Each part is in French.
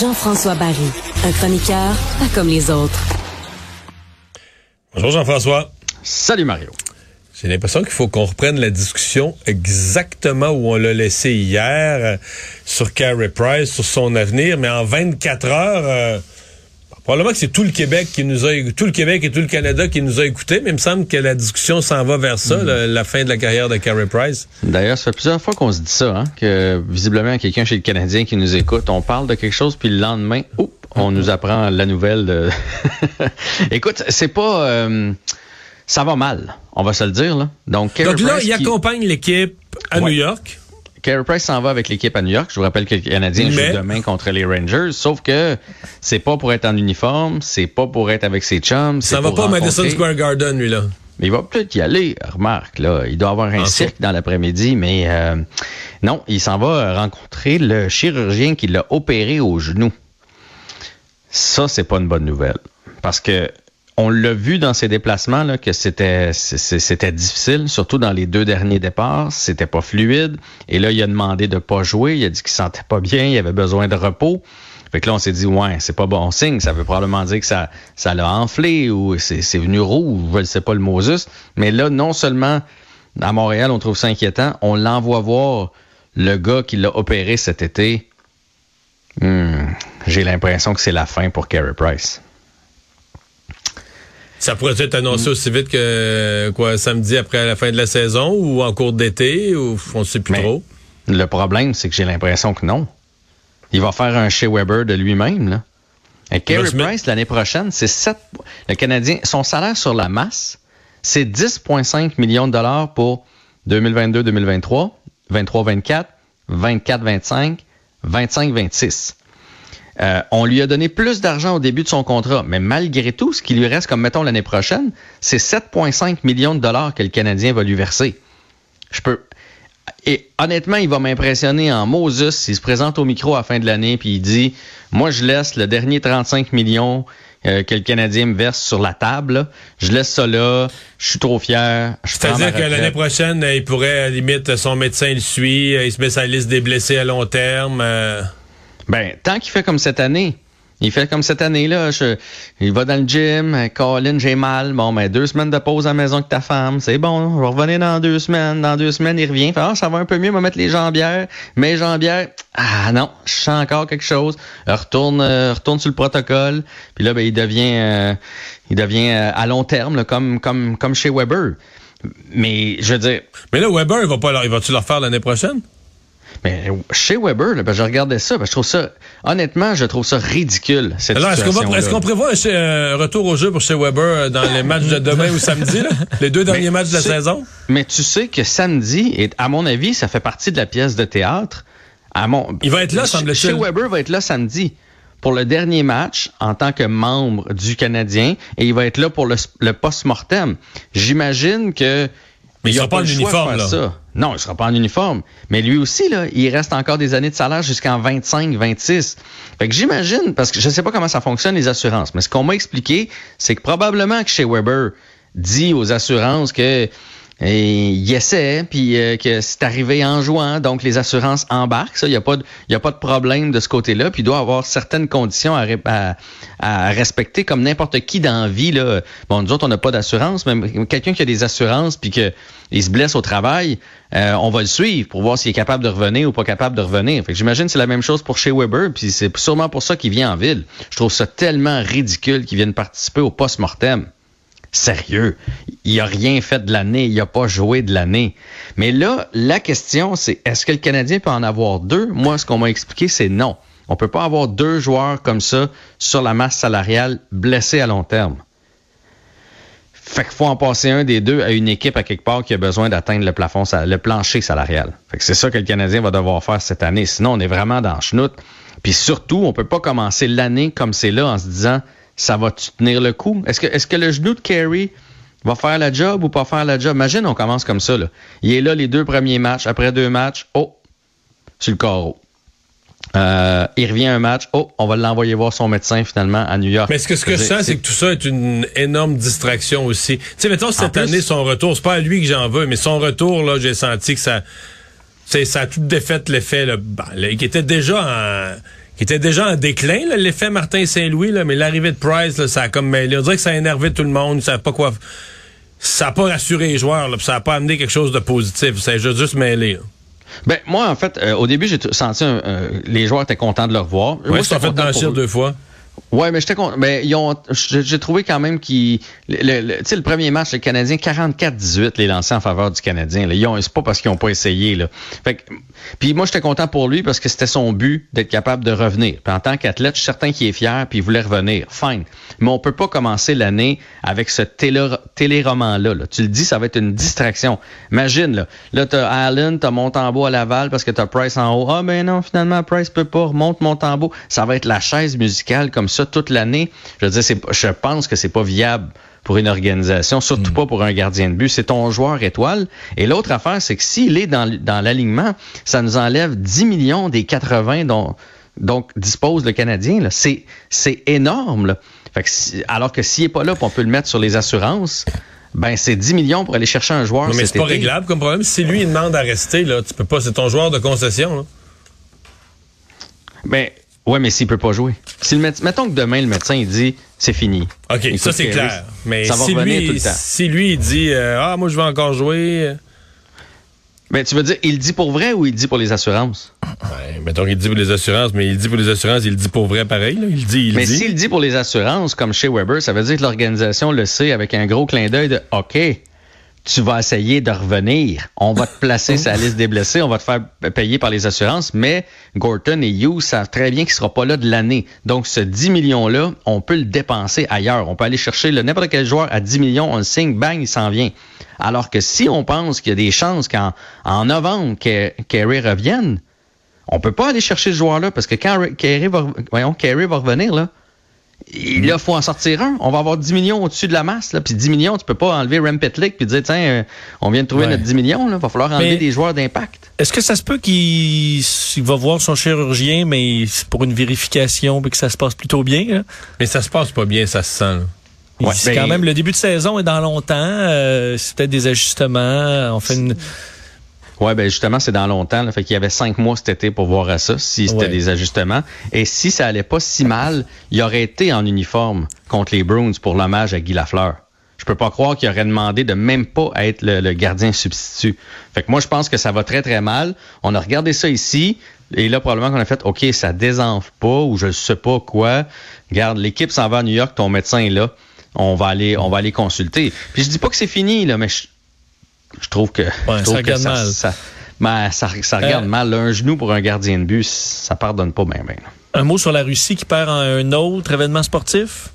Jean-François Barry, un chroniqueur pas comme les autres. Bonjour Jean-François. Salut Mario. J'ai l'impression qu'il faut qu'on reprenne la discussion exactement où on l'a laissé hier euh, sur Carey Price, sur son avenir, mais en 24 heures, euh, probablement que c'est tout le Québec qui nous a tout le Québec et tout le Canada qui nous a écoutés, mais il me semble que la discussion s'en va vers ça, la, la fin de la carrière de Carey Price. D'ailleurs, ça fait plusieurs fois qu'on se dit ça, hein, que visiblement quelqu'un chez le Canadien qui nous écoute, on parle de quelque chose, puis le lendemain, oups, on nous apprend la nouvelle de. Écoute, c'est pas. euh, ça va mal, on va se le dire. Là. Donc, Carey Donc là, Price il qui- accompagne l'équipe à Ouais. New York. Carey Price s'en va avec l'équipe à New York. Je vous rappelle que le Canadien Mais- joue demain contre les Rangers. Sauf que c'est pas pour être en uniforme, c'est pas pour être avec ses chums. Ça va pas au Madison rencontrer- Square Garden, lui, là. Mais il va peut-être y aller, remarque, là. Il doit avoir un En cirque dans l'après-midi, mais euh, non, il s'en va rencontrer le chirurgien qui l'a opéré au genou. Ça, c'est pas une bonne nouvelle. Parce que on l'a vu dans ses déplacements là, que c'était c'était difficile, surtout dans les deux derniers départs. C'était pas fluide. Et là, il a demandé de pas jouer. Il a dit qu'il se sentait pas bien, il avait besoin de repos. Fait que là, on s'est dit, ouais, c'est pas bon signe. Ça veut probablement dire que ça, ça l'a enflé ou c'est c'est venu rouge, je ne sais pas le mot juste. Mais là, non seulement à Montréal, on trouve ça inquiétant, on l'envoie voir le gars qui l'a opéré cet été. Hmm, J'ai l'impression que c'est la fin pour Carey Price. Ça pourrait être annoncé aussi vite que quoi samedi après la fin de la saison ou en cours d'été ou on ne sait plus Mais trop? Le problème, c'est que j'ai l'impression que non. Il va faire un Shea Weber de lui-même. Là. Et Carey Price, l'année prochaine, c'est 7... Le Canadien, son salaire sur la masse, c'est 10,5 millions de dollars pour 2022-2023, 23-24, 24-25, 25-26. Euh, on lui a donné plus d'argent au début de son contrat, mais malgré tout, ce qui lui reste comme, mettons, l'année prochaine, c'est 7,5 millions de dollars que le Canadien va lui verser. Je peux... Et honnêtement, il va m'impressionner en Moses s'il se présente au micro à la fin de l'année puis il dit Moi, je laisse le dernier 35 millions euh, que le Canadien me verse sur la table. là. Je laisse ça là. Je suis trop fier. C'est-à-dire que l'année prochaine, il pourrait, à la limite, son médecin le suit, il se met liste des blessés à long terme. euh, Ben, tant qu'il fait comme cette année. Il fait comme cette année-là. il va dans le gym. Colin, j'ai mal. Bon, ben, deux semaines de pause à la maison avec ta femme. C'est bon. Je vais revenir dans deux semaines. Dans deux semaines, il revient. Fait, ah, ça va un peu mieux. va mettre les jambières. Mes jambières. Ah, non. Je sens encore quelque chose. Retourne, euh, retourne sur le protocole. Puis là, ben, il devient, euh, il devient euh, à long terme, là, comme, comme, comme chez Weber. Mais, je veux dire, Mais là, Weber, il va pas il va-tu le refaire l'année prochaine? Mais chez Weber, là, ben, je regardais ça, ben, je trouve ça, honnêtement, je trouve ça ridicule, cette Alors, est-ce qu'on prévoit un, un retour au jeu pour chez Weber euh, dans les matchs de demain ou samedi, là? les deux derniers Mais matchs de la saison? Mais tu sais que samedi, et à mon avis, ça fait partie de la pièce de théâtre. À mon, Il va être là, semble-t-il. Chez Weber va être là samedi pour le dernier match en tant que membre du Canadien et il va être là pour le, le post-mortem. J'imagine que Mais il a sera pas en le choix de uniforme, faire là. ça. Non, il sera pas en uniforme. Mais lui aussi, là, il reste encore des années de salaire jusqu'en 25, 26. Fait que j'imagine, parce que je sais pas comment ça fonctionne, les assurances, mais ce qu'on m'a expliqué, c'est que probablement que chez Weber dit aux assurances que Et il essaie, puis euh, que c'est arrivé en jouant, donc les assurances embarquent. Ça, il n'y a, pas de, a pas de problème de ce côté-là. Puis il doit avoir certaines conditions à, respecter, comme n'importe qui dans la vie. Là. Bon, nous autres, on n'a pas d'assurance, mais quelqu'un qui a des assurances, puis qu'il se blesse au travail, euh, on va le suivre pour voir s'il est capable de revenir ou pas capable de revenir. Fait que j'imagine que c'est la même chose pour chez Weber, puis c'est sûrement pour ça qu'il vient en ville. Je trouve ça tellement ridicule qu'il vienne participer au post-mortem. Sérieux, il a rien fait de l'année, il a pas joué de l'année. Mais là, la question, c'est est-ce que le Canadien peut en avoir deux? Moi, ce qu'on m'a expliqué, c'est non. On peut pas avoir deux joueurs comme ça sur la masse salariale blessés à long terme. Fait qu'il faut en passer un des deux à une équipe à quelque part qui a besoin d'atteindre le plafond, le plancher salarial. Fait que c'est ça que le Canadien va devoir faire cette année. Sinon, on est vraiment dans le chenoute. Puis surtout, on peut pas commencer l'année comme c'est là en se disant ça va tenir le coup? Est-ce que, est-ce que le genou de Carey va faire la job ou pas faire la job? Imagine, on commence comme ça. Là. Il est là les deux premiers matchs. Après deux matchs, oh, sur le carreau. Euh, il revient un match. Oh, on va l'envoyer voir son médecin finalement à New York. Mais ce que, ce que je sens, c'est que tout ça est une énorme distraction aussi. Tu sais, mettons, cette année, son retour, c'est pas à lui que j'en veux, mais son retour, là, j'ai senti que ça, ça a tout défait l'effet, là, ben, qui était déjà en, qui était déjà en déclin, l'effet Martin Saint-Louis, mais l'arrivée de Price, là, ça a comme mêlé. On dirait que ça a énervé tout le monde, ça pas quoi. Ça n'a pas rassuré les joueurs, là, ça n'a pas amené quelque chose de positif. Ça a juste mêlé. Ben, moi, en fait, euh, au début, j'ai senti euh, les joueurs étaient contents de le revoir. Oui, ça fait blanchir deux fois. Ouais, mais j'étais content. Ils ont, j'ai trouvé quand même qu'ils, le, le, le, premier match, le Canadien, 44-18 les lancés en faveur du Canadien. Là. Ils ont, c'est pas parce qu'ils ont pas essayé, là. Puis moi, j'étais content pour lui parce que c'était son but d'être capable de revenir. Puis en tant qu'athlète, je suis certain qu'il est fier puis il voulait revenir. Fine. Mais on peut pas commencer l'année avec ce télé, téléroman-là. Là. Tu le dis, ça va être une distraction. Imagine, là. Là, t'as Allen, t'as Montembeau à Laval parce que t'as Price en haut. Ah, ben non, finalement, Price peut pas. Remonte Montembeau. Ça va être la chaise musicale comme ça toute l'année. Je veux dire, je pense que c'est pas viable pour une organisation, surtout hmm. pas pour un gardien de but. C'est ton joueur étoile. Et l'autre affaire, c'est que s'il est dans, dans l'alignement, ça nous enlève 10 millions des 80 dont donc dispose le Canadien. C'est, c'est énorme. Là. Fait que alors que s'il n'est pas là, on peut le mettre sur les assurances. Ben, c'est 10 millions pour aller chercher un joueur. Non, mais c'est pas réglable comme problème. Si lui, il demande à rester, là, tu peux pas, c'est ton joueur de concession. Là. Ben, Ouais, mais s'il peut pas jouer. Si le mettons que demain le médecin il dit c'est fini. OK, ça c'est clair. Mais si, lui, si lui il dit euh, ah moi je vais encore jouer. Mais tu veux dire il dit pour vrai ou il dit pour les assurances? Ben, mettons qu'il dit pour les assurances, mais il dit pour les assurances, il dit pour vrai pareil. Il dit, il mais s'il dit pour les assurances, comme chez Weber, ça veut dire que l'organisation le sait avec un gros clin d'œil de OK tu vas essayer de revenir. On va te placer sur la liste des blessés, on va te faire payer par les assurances, mais Gorton et Hughes savent très bien qu'il ne sera pas là de l'année. Donc, ce 10 millions-là, on peut le dépenser ailleurs. On peut aller chercher n'importe quel joueur à 10 millions, on le signe, bang, il s'en vient. Alors que si on pense qu'il y a des chances qu'en en novembre, Kerry revienne, on peut pas aller chercher ce joueur-là parce que quand Kerry va, voyons, Kerry va revenir, là, il faut en sortir un. On va avoir 10 millions au-dessus de la masse. Là. Puis 10 millions, tu peux pas enlever Rem Pitlick puis dire, tiens, euh, on vient de trouver notre 10 millions. Il va falloir enlever des joueurs d'impact. Est-ce que ça se peut qu'il va voir son chirurgien, mais pour une vérification, puis que ça se passe plutôt bien? Mais ça se passe pas bien, ça se sent. c'est quand ben, même le début de saison est dans longtemps. Euh, c'est peut-être des ajustements. On fait une oui, ben justement, c'est dans longtemps. Là, fait qu'il y avait cinq mois cet été pour voir à ça, si c'était des ajustements. Et si ça allait pas si mal, il aurait été en uniforme contre les Bruins pour l'hommage à Guy Lafleur. Je peux pas croire qu'il aurait demandé de même pas être le, gardien substitut. Fait que moi, je pense que ça va très, très mal. On a regardé ça ici. Et là, probablement qu'on a fait, OK, ça désenfle pas ou je sais pas quoi. Regarde, l'équipe s'en va à New York, ton médecin est là. On va aller, on va aller consulter. Puis je dis pas que c'est fini, là, mais je, je trouve que, ça regarde mal. Ben, ça, ça, regarde euh, mal. Un genou pour un gardien de but, ça pardonne pas bien, bien. Un mot sur la Russie qui perd un autre événement sportif?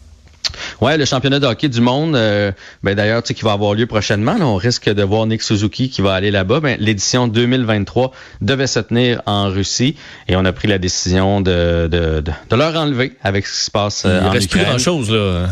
Ouais, le championnat de hockey du monde, euh, ben d'ailleurs, tu sais, qui va avoir lieu prochainement. on risque de voir Nick Suzuki qui va aller là-bas. Ben, l'édition 2023 devait se tenir en Russie et on a pris la décision de, de, de, leur enlever avec ce qui se passe euh, Il en reste plus grand-chose, là.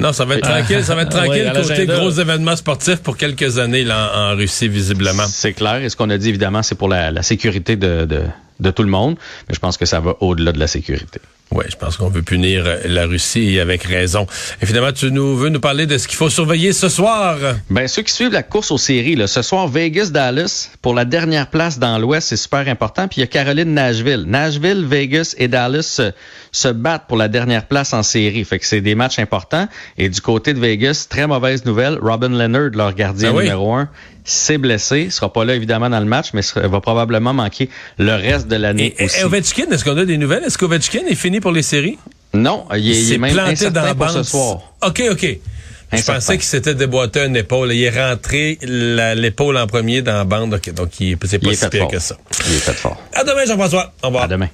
Non, ça va être tranquille, ça va être tranquille côté gros événements sportifs pour quelques années là, en, Russie, visiblement. C'est clair. Et ce qu'on a dit, évidemment, c'est pour la, sécurité de, de tout le monde, mais je pense que ça va au-delà de la sécurité. Oui, je pense qu'on veut punir euh, la Russie avec raison. Et finalement, tu nous veux nous parler de ce qu'il faut surveiller ce soir? Ben, ceux qui suivent la course aux séries, là, ce soir, Vegas-Dallas, pour la dernière place dans l'Ouest, c'est super important. Puis il y a Caroline-Nashville. Nashville, Vegas et Dallas se, se, battent pour la dernière place en série. Fait que c'est des matchs importants. Et du côté de Vegas, très mauvaise nouvelle. Robin Leonard, leur gardien oui? numéro un, s'est blessé. Il sera pas là, évidemment, dans le match, mais va probablement manquer le reste de l'année Et, aussi. et Ovechkin, est-ce qu'on a des nouvelles? Est-ce qu'Ovechkin est fini pour les séries? Non, il est, il est même planté incertain dans la pour bande. ce soir. OK, OK. Je pensais qu'il s'était déboîté une épaule. Il est rentré l'épaule en premier dans la bande. OK, donc il c'est Il pas est si pire fort. que ça. Il est fait fort. À demain, Jean-François. Au revoir. À demain.